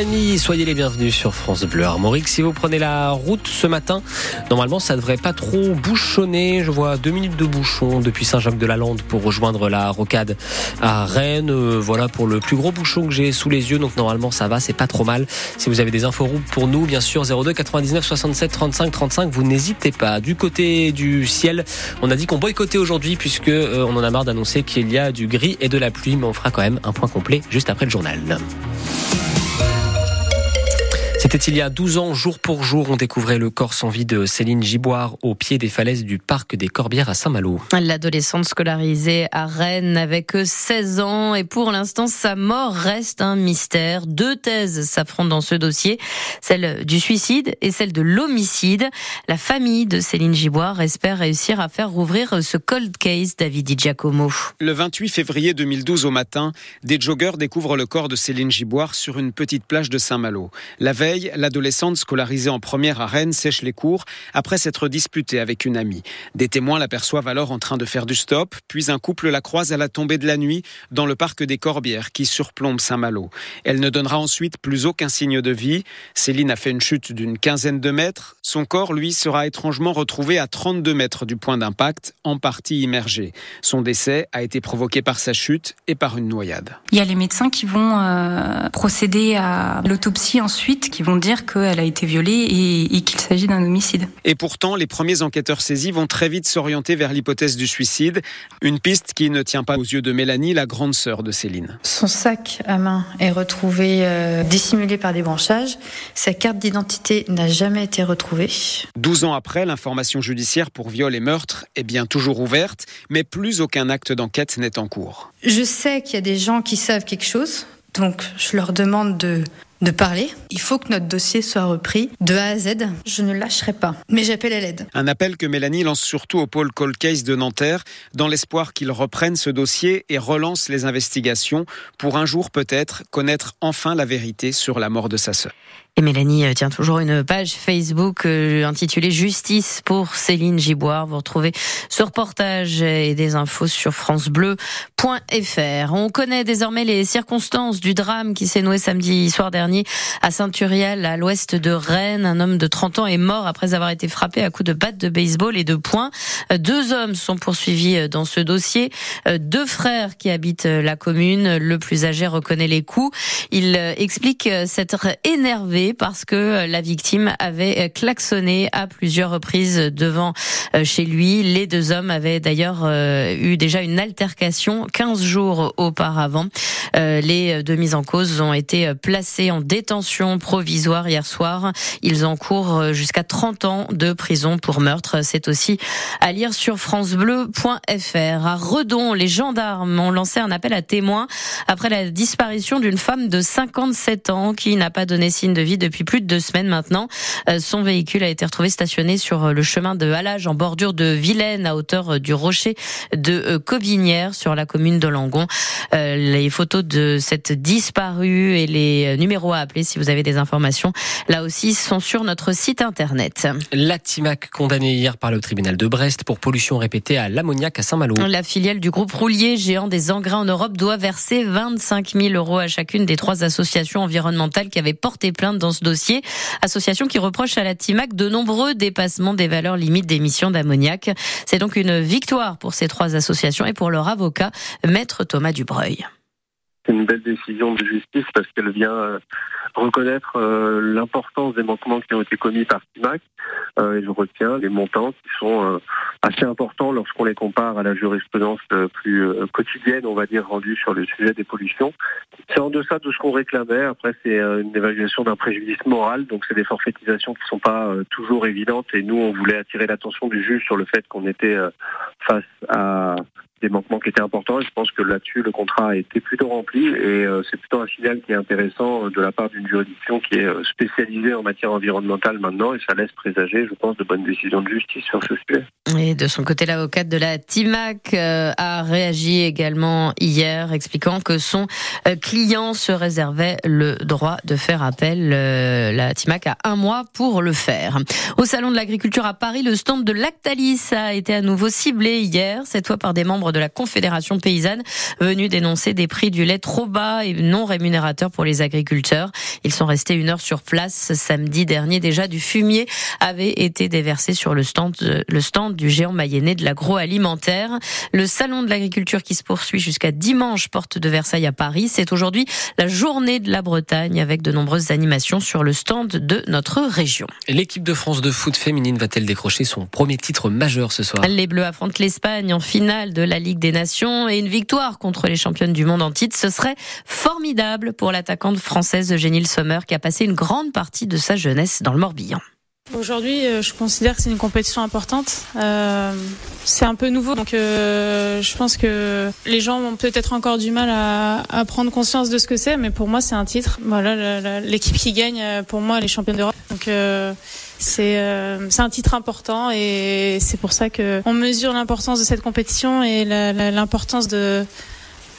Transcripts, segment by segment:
6h30, soyez les bienvenus sur France Bleu Armorique. Si vous prenez la route ce matin, normalement ça devrait pas trop bouchonner. Je vois deux minutes de bouchon depuis Saint-Jacques-de-la-Lande pour rejoindre la rocade à Rennes. Euh, voilà pour le plus gros bouchon que j'ai sous les yeux. Donc normalement ça va, c'est pas trop mal. Si vous avez des infos routes pour nous, bien sûr 02 99 67 35 35, vous n'hésitez pas. Du côté du ciel, on a dit qu'on boycottait aujourd'hui puisque euh, on en a marre d'annoncer qu'il y a du gris et de la pluie, mais on fera quand même un point complet juste après le journal. C'était il y a 12 ans, jour pour jour, on découvrait le corps sans vie de Céline Giboire au pied des falaises du parc des Corbières à Saint-Malo. L'adolescente scolarisée à Rennes avec 16 ans et pour l'instant sa mort reste un mystère. Deux thèses s'affrontent dans ce dossier, celle du suicide et celle de l'homicide. La famille de Céline Giboire espère réussir à faire rouvrir ce cold case David Di Giacomo. Le 28 février 2012 au matin, des joggeurs découvrent le corps de Céline Giboire sur une petite plage de Saint-Malo. La veille, l'adolescente scolarisée en première à Rennes sèche les cours après s'être disputée avec une amie. Des témoins l'aperçoivent alors en train de faire du stop, puis un couple la croise à la tombée de la nuit dans le parc des Corbières qui surplombe Saint-Malo. Elle ne donnera ensuite plus aucun signe de vie. Céline a fait une chute d'une quinzaine de mètres. Son corps, lui, sera étrangement retrouvé à 32 mètres du point d'impact, en partie immergé. Son décès a été provoqué par sa chute et par une noyade. Il y a les médecins qui vont euh, procéder à l'autopsie ensuite, vont dire qu'elle a été violée et, qu'il s'agit d'un homicide. Et pourtant, les premiers enquêteurs saisis vont très vite s'orienter vers l'hypothèse du suicide, une piste qui ne tient pas aux yeux de Mélanie, la grande sœur de Céline. Son sac à main est retrouvé euh, dissimulé par des branchages. Sa carte d'identité n'a jamais été retrouvée. 12 ans après, l'information judiciaire pour viol et meurtre est bien toujours ouverte, mais plus aucun acte d'enquête n'est en cours. Je sais qu'il y a des gens qui savent quelque chose, donc je leur demande de de parler. Il faut que notre dossier soit repris de A à Z. Je ne lâcherai pas, mais j'appelle à l'aide. Un appel que Mélanie lance surtout au pôle Cold Case de Nanterre, dans l'espoir qu'il reprenne ce dossier et relance les investigations pour un jour peut-être connaître enfin la vérité sur la mort de sa sœur. Et Mélanie euh, tient toujours une page Facebook euh, intitulée Justice pour Céline Giboire. Vous retrouvez ce reportage et des infos sur francebleu.fr. On connaît désormais les circonstances du drame qui s'est noué samedi soir dernier à Saint-Uriel, à l'ouest de Rennes. Un homme de 30 ans est mort après avoir été frappé à coups de batte de baseball et de poing. Deux hommes sont poursuivis dans ce dossier. Deux frères qui habitent la commune. Le plus âgé reconnaît les coups. Il explique s'être énervé parce que la victime avait klaxonné à plusieurs reprises devant euh, chez lui. Les deux hommes avaient d'ailleurs euh, eu déjà une altercation 15 jours auparavant. Euh, les deux mises en cause ont été placés en détention provisoire hier soir. Ils encourent jusqu'à 30 ans de prison pour meurtre. C'est aussi à lire sur francebleu.fr. À Redon, les gendarmes ont lancé un appel à témoins après la disparition d'une femme de 57 ans qui n'a pas donné signe de vie depuis plus de deux semaines maintenant. Euh, son véhicule a été retrouvé stationné sur euh, le chemin de Halage en bordure de Vilaine à hauteur euh, du rocher de Cobinière sur la commune de Langon. Les photos de cette disparue et les numéros à appeler si vous avez des informations là aussi sont sur notre site internet. La TIMAC condamnée hier par le tribunal de Brest pour pollution répétée à l'ammoniac à Saint-Malo. La filiale du groupe Roulier, géant des engrais en Europe, doit verser 25 000 euros à chacune des trois associations environnementales qui avaient porté plainte dans ce dossier. Association qui reproche à la TIMAC de nombreux dépassements des valeurs limites d'émissions d'ammoniac. C'est donc une victoire pour ces trois associations et pour leur avocat, maître Thomas Dubreuil. Une belle décision de justice parce qu'elle vient euh, reconnaître euh, l'importance des manquements qui ont été commis par TIMAC. Euh, et je retiens les montants qui sont assez importants lorsqu'on les compare à la jurisprudence plus quotidienne, on va dire, rendue sur le sujet des pollutions. C'est en deçà de ce qu'on réclamait. Après, c'est une évaluation d'un préjudice moral, donc c'est des forfaitisations qui ne sont pas toujours évidentes. Et nous, on voulait attirer l'attention du juge sur le fait qu'on était face à des manquements qui étaient importants. Et je pense que là-dessus, le contrat a été plutôt rempli et euh, c'est plutôt un signal qui est intéressant euh, de la part d'une juridiction qui est euh, spécialisée en matière environnementale maintenant et ça laisse présager, je pense, de bonnes décisions de justice sur ce sujet. Et de son côté, l'avocate de la TIMAC a réagi également hier, expliquant que son client se réservait le droit de faire appel. La TIMAC a un mois pour le faire. Au Salon de l'Agriculture à Paris, le stand de Lactalis a été à nouveau ciblé hier, cette fois par des membres de la Confédération paysanne venu dénoncer des prix du lait trop bas et non rémunérateurs pour les agriculteurs. Ils sont restés une heure sur place samedi dernier. Déjà, du fumier avait été déversé sur le stand, le stand du géant mayennais de l'agroalimentaire. Le salon de l'agriculture qui se poursuit jusqu'à dimanche, porte de Versailles à Paris. C'est aujourd'hui la journée de la Bretagne avec de nombreuses animations sur le stand de notre région. L'équipe de France de foot féminine va-t-elle décrocher son premier titre majeur ce soir? Les Bleus affrontent l'Espagne en finale de la Ligue des Nations et une victoire contre les championnes du monde en titre, ce serait formidable pour l'attaquante française Eugénie Sommer qui a passé une grande partie de sa jeunesse dans le Morbihan. Aujourd'hui, euh, je considère que c'est une compétition importante. Euh, c'est un peu nouveau, donc euh, je pense que les gens ont peut-être encore du mal à, prendre conscience de ce que c'est, mais pour moi, c'est un titre. Voilà, l'équipe qui gagne, pour moi, elle est championne d'Europe. Donc c'est euh, c'est un titre important et c'est pour ça que on mesure l'importance de cette compétition et l'importance de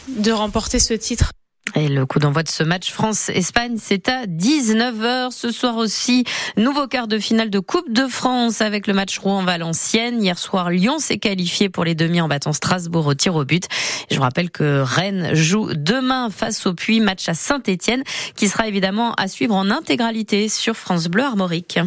de remporter ce titre. Et le coup d'envoi de ce match France-Espagne, c'est à 19h. Ce soir aussi, nouveau quart de finale de Coupe de France avec le match Rouen-Valenciennes. Hier soir, Lyon s'est qualifié pour les demi en battant Strasbourg au tir au but. Je vous rappelle que Rennes joue demain face au Puy, match à Saint-Etienne, qui sera évidemment à suivre en intégralité sur France Bleu Armorique.